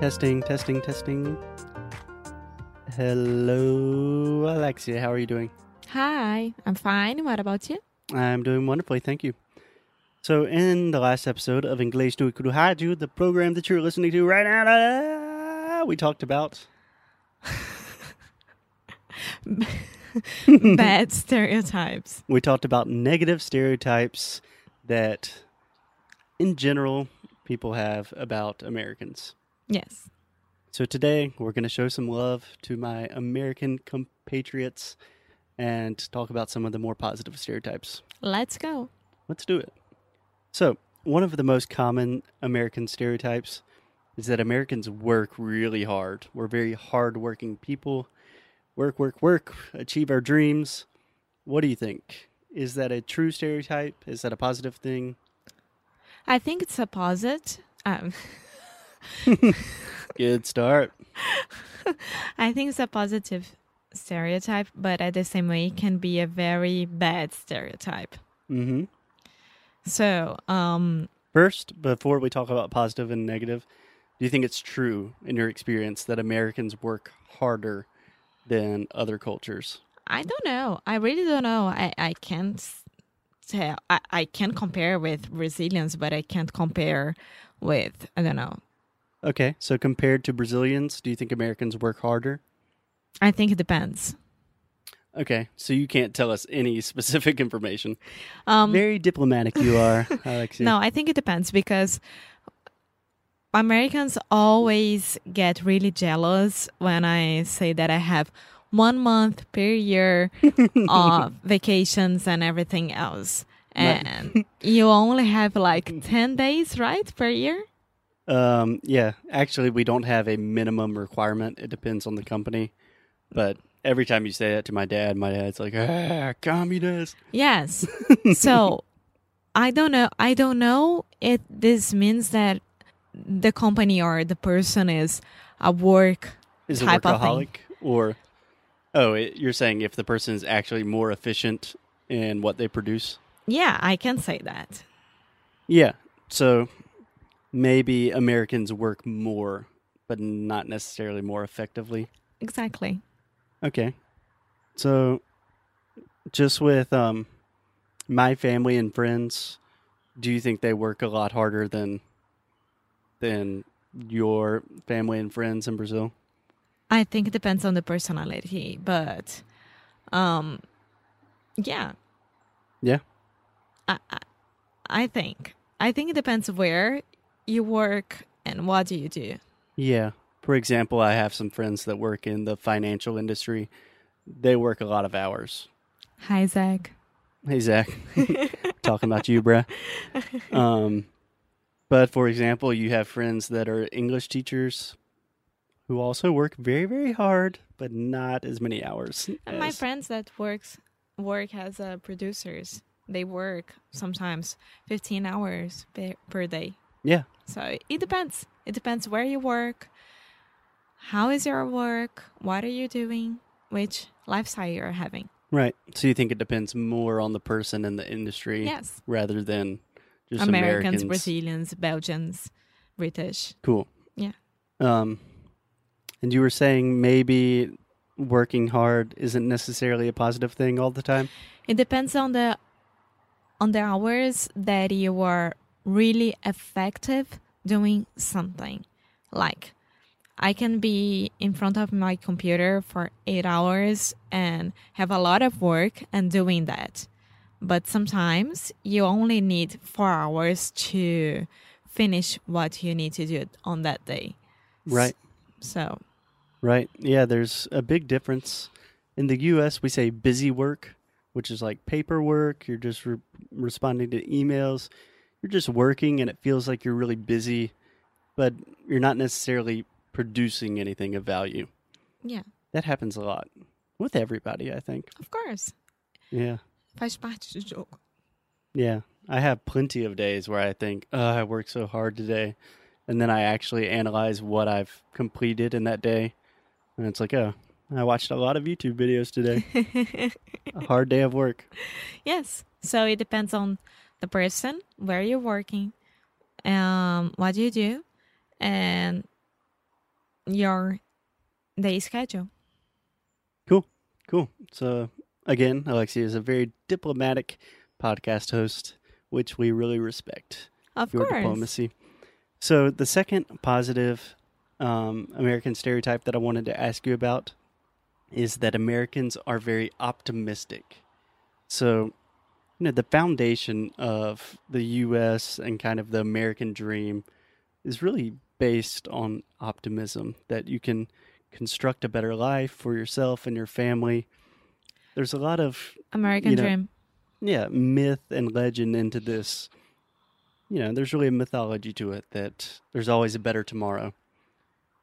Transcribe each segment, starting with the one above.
Testing, testing, testing. Hello, Alexia. How are you doing? Hi, I'm fine. What about you? I'm doing wonderfully, thank you. So, in the last episode of English no Ikuru Haju, the program that you're listening to right now, we talked about Bad stereotypes. we talked about negative stereotypes that, in general, people have about Americans. Yes. So today we're going to show some love to my American compatriots and talk about some of the more positive stereotypes. Let's go. Let's do it. So, one of the most common American stereotypes is that Americans work really hard. We're very hardworking people. Work, work, work, achieve our dreams. What do you think? Is that a true stereotype? Is that a positive thing? I think it's a positive. Um, Good start. I think it's a positive stereotype, but at the same way, it can be a very bad stereotype. hmm So, um, First, before we talk about positive and negative, do you think it's true in your experience that Americans work harder than other cultures? I don't know. I really don't know. I, I can't tell. I, I can compare with Brazilians, but I can't compare with, I don't know. Okay, so compared to Brazilians, do you think Americans work harder? I think it depends. Okay, so you can't tell us any specific information. Um, Very diplomatic you are, Alexia. No, I think it depends because Americans always get really jealous when I say that I have one month per year of vacations and everything else. And you only have like 10 days, right, per year? Um, yeah, actually, we don't have a minimum requirement. It depends on the company. But every time you say that to my dad, my dad's like, ah, communist. Yes. so I don't know. I don't know if this means that the company or the person is a work Is a type thing. workaholic? Or, oh, it, you're saying if the person is actually more efficient in what they produce? Yeah, I can say that. Yeah. So maybe Americans work more, but not necessarily more effectively. Exactly. Okay. So just with um my family and friends, do you think they work a lot harder than than your family and friends in Brazil? I think it depends on the personality, but um yeah, Yeah. I, I I think I think it depends where you work and what do you do. Yeah. For example, I have some friends that work in the financial industry. They work a lot of hours. Hi Zach. Hey Zach, talking about you, bruh. Um, but for example, you have friends that are English teachers who also work very, very hard, but not as many hours. And my friends that works work as uh, producers, they work sometimes 15 hours per, per day. Yeah, So it depends. It depends where you work, how is your work, what are you doing, which lifestyle you're having. right. So you think it depends more on the person and the industry Yes. rather than just Americans, Americans. Brazilians, Belgians, British. Cool. Yeah. Um, and you were saying maybe working hard isn't necessarily a positive thing all the time. It depends on the on the hours that you are really effective doing something. Like I can be in front of my computer for 8 hours and have a lot of work and doing that. But sometimes you only need 4 hours to finish what you need to do on that day. Right. So, Right. Yeah, there's a big difference. In the US, we say busy work, which is like paperwork. You're just re- responding to emails. You're just working and it feels like you're really busy. but you're not necessarily producing anything of value. Yeah, That happens a lot with everybody, I think. of course. Yeah. Faz parte do jogo. Yeah. I have plenty of days where I think, oh, I worked so hard today. And then I actually analyze what I've completed in that day. And it's like, oh, I watched a lot of YouTube videos today. a hard day of work. Yes. So it depends on the person, where you're working, um, what do you do, and your day schedule. Cool. Cool. So, again, Alexia is a very diplomatic podcast host, which we really respect. Of your course. diplomacy. So the second positive um, American stereotype that I wanted to ask you about is that Americans are very optimistic. So, you know, the foundation of the U.S. and kind of the American dream is really based on optimism that you can construct a better life for yourself and your family. There's a lot of American you know, dream. yeah, myth and legend into this. You know, there's really a mythology to it that there's always a better tomorrow.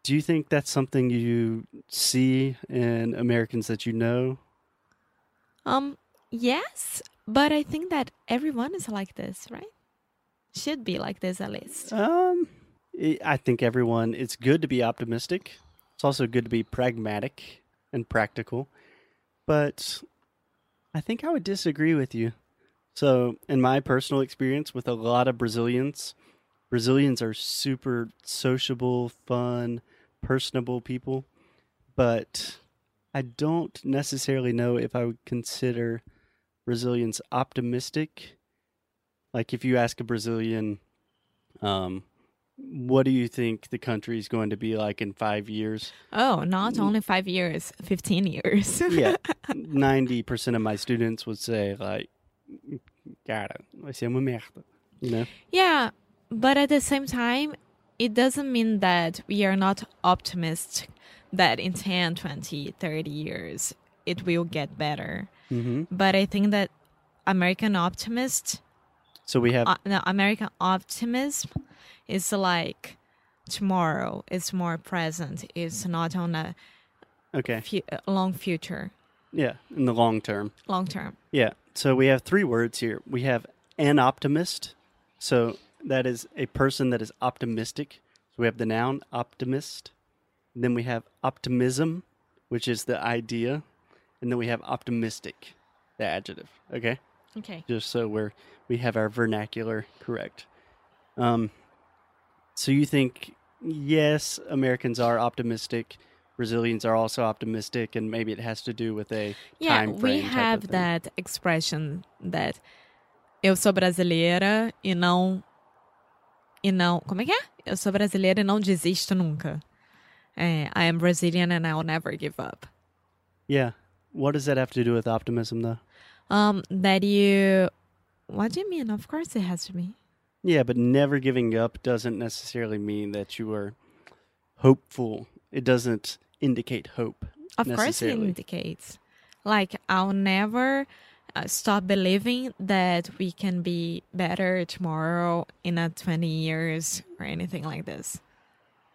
Do you think that's something you see in Americans that you know? Um, yes, but I think that everyone is like this, right? Should be like this at least. Um, I think everyone. It's good to be optimistic. It's also good to be pragmatic and practical. But I think I would disagree with you. So, in my personal experience with a lot of Brazilians, Brazilians are super sociable, fun, personable people. But I don't necessarily know if I would consider Brazilians optimistic. Like, if you ask a Brazilian, um, what do you think the country is going to be like in five years? Oh, not only five years, fifteen years. Yeah, ninety percent of my students would say like, "Cara, vai ser uma merda," you know. Yeah, but at the same time, it doesn't mean that we are not optimistic that in 10, 20, 30 years it will get better. Hmm But I think that American optimist, So we have uh, no, American optimism is like tomorrow is more present. It's not on a okay, fu- uh, long future, yeah, in the long term. long term. Yeah. So we have three words here. We have an optimist. So that is a person that is optimistic. So we have the noun optimist. Then we have optimism, which is the idea. And then we have optimistic, the adjective. Okay? Okay. Just so we're we have our vernacular correct. Um so you think yes, Americans are optimistic, Brazilians are also optimistic, and maybe it has to do with a Yeah, time we frame type of have that expression that eu sou brasileira e não e não, como é que é? Eu sou brasileira e não desisto nunca. I am Brazilian and I'll never give up. Yeah. What does that have to do with optimism, though? Um, that you, what do you mean? Of course it has to be. Yeah, but never giving up doesn't necessarily mean that you are hopeful. It doesn't indicate hope. Of course it indicates. Like I'll never uh, stop believing that we can be better tomorrow in a 20 years or anything like this.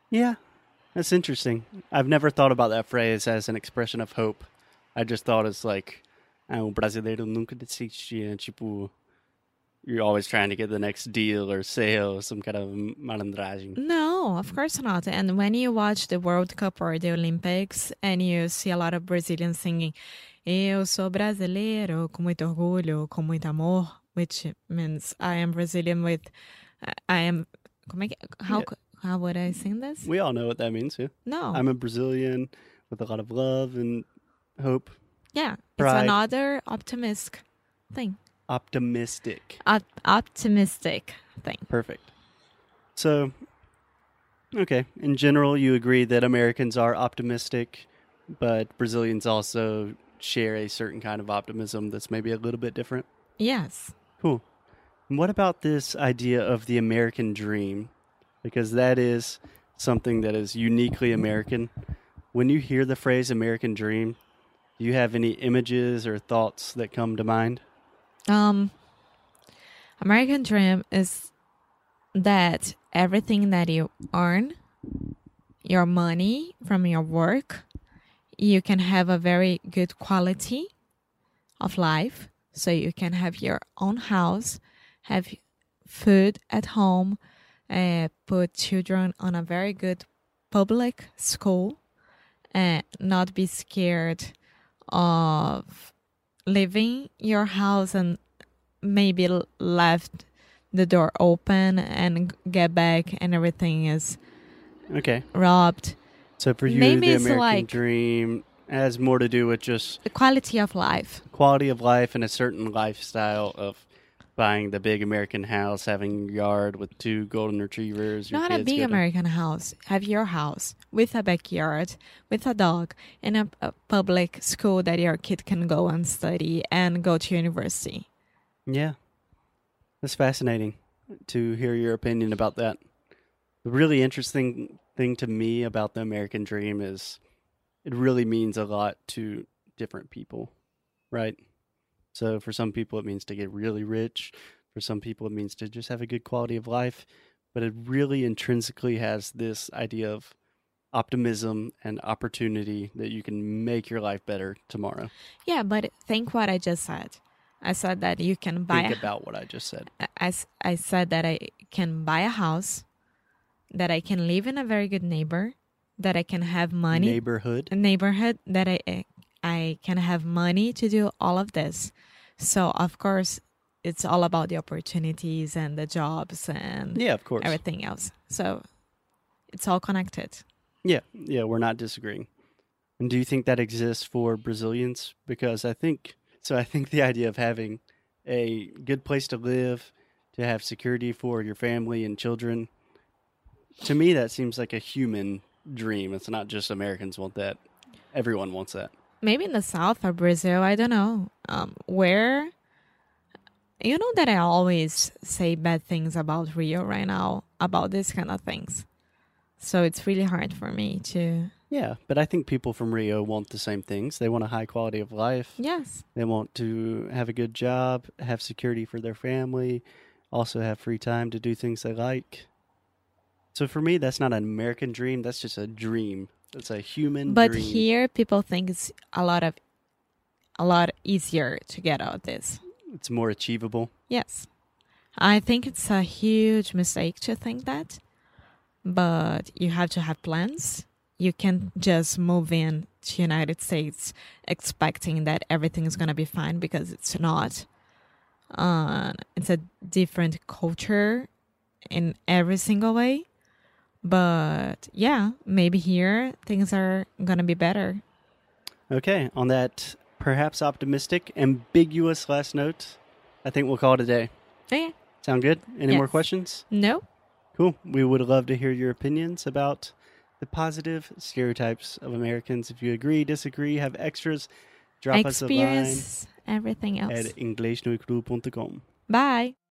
Yeah, that's interesting. I've never thought about that phrase as an expression of hope. I just thought it's like, ah, o brasileiro nunca desiste. Tipo, you're always trying to get the next deal or sale, some kind of malandragem. No, of course not. And when you watch the World Cup or the Olympics and you see a lot of Brazilians singing, Eu sou brasileiro com muito orgulho, com muito amor, which means I am Brazilian with, I am, como é que, how, Yeah. how would I sing this? We all know what that means, yeah. No. I'm a Brazilian with a lot of love and hope. yeah, it's another optimistic thing. Optimistic. Op- optimistic thing. Perfect. So, okay, in general, you agree that Americans are optimistic, but Brazilians also share a certain kind of optimism that's maybe a little bit different. Yes. Cool. And what about this idea of the American dream? Because that is something that is uniquely American. When you hear the phrase American dream, do you have any images or thoughts that come to mind? Um, American dream is that everything that you earn, your money from your work, you can have a very good quality of life. So you can have your own house, have food at home, uh, put children on a very good public school, and not be scared of leaving your house and maybe left the door open and get back and everything is Okay. robbed. So for you, Maybe the it's American like- dream has more to do with just The quality of life. quality of life and a certain lifestyle of buying the big American house, having a yard with two golden retrievers. your Not a big to- American house. Have your house with a backyard, with a dog, and a, a public school that your kid can go and study and go to university. Yeah. That's fascinating to hear your opinion about that. The really interesting thing to me about the American dream is it really means a lot to different people, right? So for some people, it means to get really rich. For some people, it means to just have a good quality of life. But it really intrinsically has this idea of optimism and opportunity that you can make your life better tomorrow. Yeah, but think what I just said. I said that you can buy Think about what I just said. i said that I can buy a house, that I can live in a very good neighbor, that I can have money, Neighborhood. a neighborhood, that I eh, I can have money to do all of this. So of course, it's all about the opportunities and the jobs and Yeah, of course. everything else. So it's all connected. Yeah, yeah, we're not disagreeing. And do you think that exists for Brazilians? Because I think so. I think the idea of having a good place to live, to have security for your family and children, to me, that seems like a human dream. It's not just Americans want that; everyone wants that. Maybe in the south of Brazil, I don't know. Um, where you know that I always say bad things about Rio right now about these kind of things. So it's really hard for me to Yeah, but I think people from Rio want the same things. They want a high quality of life. yes. They want to have a good job, have security for their family, also have free time to do things they like. So for me, that's not an American dream. That's just a dream. It's a human But dream. here people think it's a lot of a lot easier to get out of this. it's more achievable. Yes. I think it's a huge mistake to think that. But you have to have plans. You can't just move in to United States expecting that everything is going to be fine because it's not. Uh, it's a different culture in every single way. But yeah, maybe here things are going to be better. Okay, on that perhaps optimistic, ambiguous last note, I think we'll call it a day. Okay. Sound good? Any more questions? No? Cool. We would love to hear your opinions about the positive stereotypes of Americans. If you agree, disagree, have extras, drop us a line Experience everything else. at inglesnoicru.com. Bye.